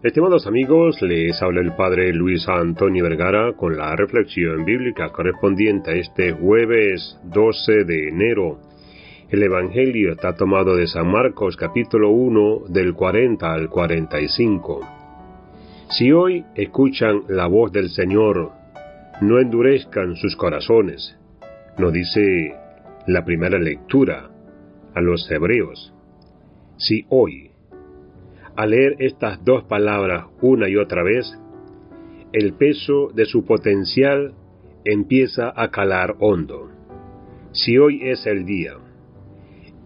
Estimados amigos, les habla el Padre Luis Antonio Vergara con la reflexión bíblica correspondiente a este jueves 12 de enero. El Evangelio está tomado de San Marcos capítulo 1 del 40 al 45. Si hoy escuchan la voz del Señor, no endurezcan sus corazones, nos dice la primera lectura a los hebreos. Si hoy al leer estas dos palabras una y otra vez, el peso de su potencial empieza a calar hondo. Si hoy es el día,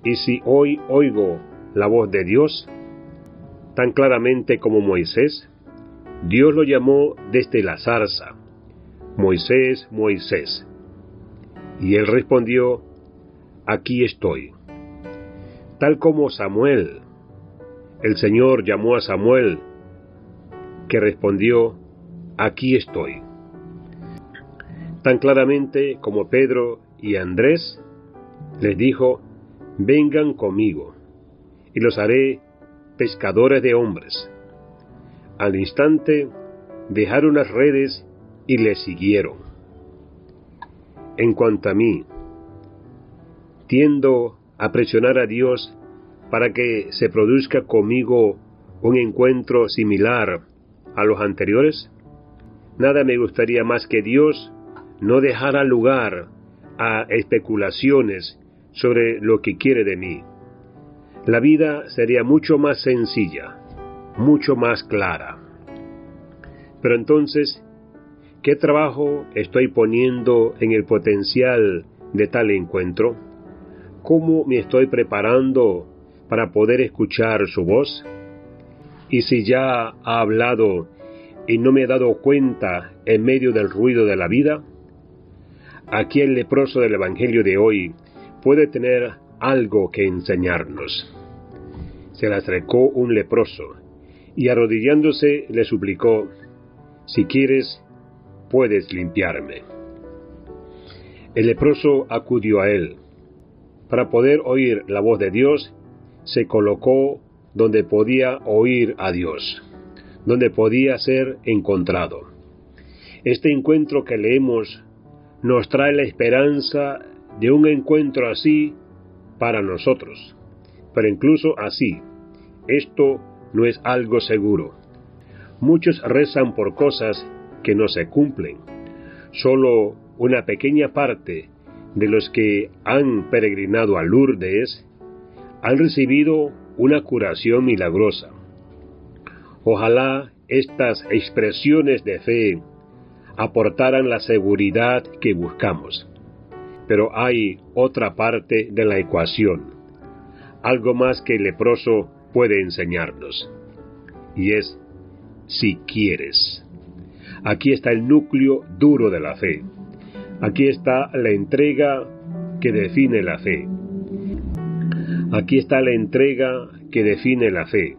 y si hoy oigo la voz de Dios, tan claramente como Moisés, Dios lo llamó desde la zarza, Moisés, Moisés. Y él respondió, aquí estoy. Tal como Samuel el Señor llamó a Samuel, que respondió, aquí estoy. Tan claramente como Pedro y Andrés les dijo, vengan conmigo, y los haré pescadores de hombres. Al instante dejaron las redes y le siguieron. En cuanto a mí, tiendo a presionar a Dios para que se produzca conmigo un encuentro similar a los anteriores? Nada me gustaría más que Dios no dejara lugar a especulaciones sobre lo que quiere de mí. La vida sería mucho más sencilla, mucho más clara. Pero entonces, ¿qué trabajo estoy poniendo en el potencial de tal encuentro? ¿Cómo me estoy preparando para poder escuchar su voz? Y si ya ha hablado y no me he dado cuenta en medio del ruido de la vida, aquí el leproso del Evangelio de hoy puede tener algo que enseñarnos. Se le acercó un leproso y arrodillándose le suplicó, si quieres, puedes limpiarme. El leproso acudió a él. Para poder oír la voz de Dios, se colocó donde podía oír a Dios, donde podía ser encontrado. Este encuentro que leemos nos trae la esperanza de un encuentro así para nosotros. Pero incluso así, esto no es algo seguro. Muchos rezan por cosas que no se cumplen. Solo una pequeña parte de los que han peregrinado a Lourdes han recibido una curación milagrosa. Ojalá estas expresiones de fe aportaran la seguridad que buscamos. Pero hay otra parte de la ecuación, algo más que el leproso puede enseñarnos, y es si quieres. Aquí está el núcleo duro de la fe. Aquí está la entrega que define la fe. Aquí está la entrega que define la fe,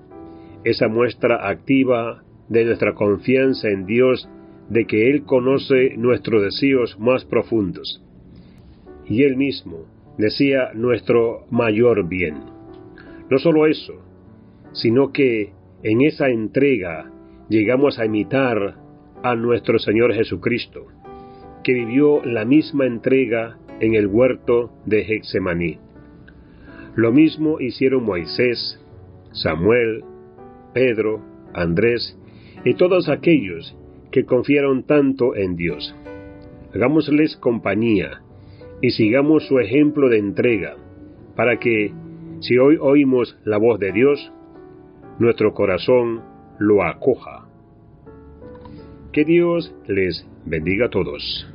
esa muestra activa de nuestra confianza en Dios de que Él conoce nuestros deseos más profundos. Y Él mismo decía nuestro mayor bien. No solo eso, sino que en esa entrega llegamos a imitar a nuestro Señor Jesucristo, que vivió la misma entrega en el huerto de Hexemaní. Lo mismo hicieron Moisés, Samuel, Pedro, Andrés y todos aquellos que confiaron tanto en Dios. Hagámosles compañía y sigamos su ejemplo de entrega, para que, si hoy oímos la voz de Dios, nuestro corazón lo acoja. Que Dios les bendiga a todos.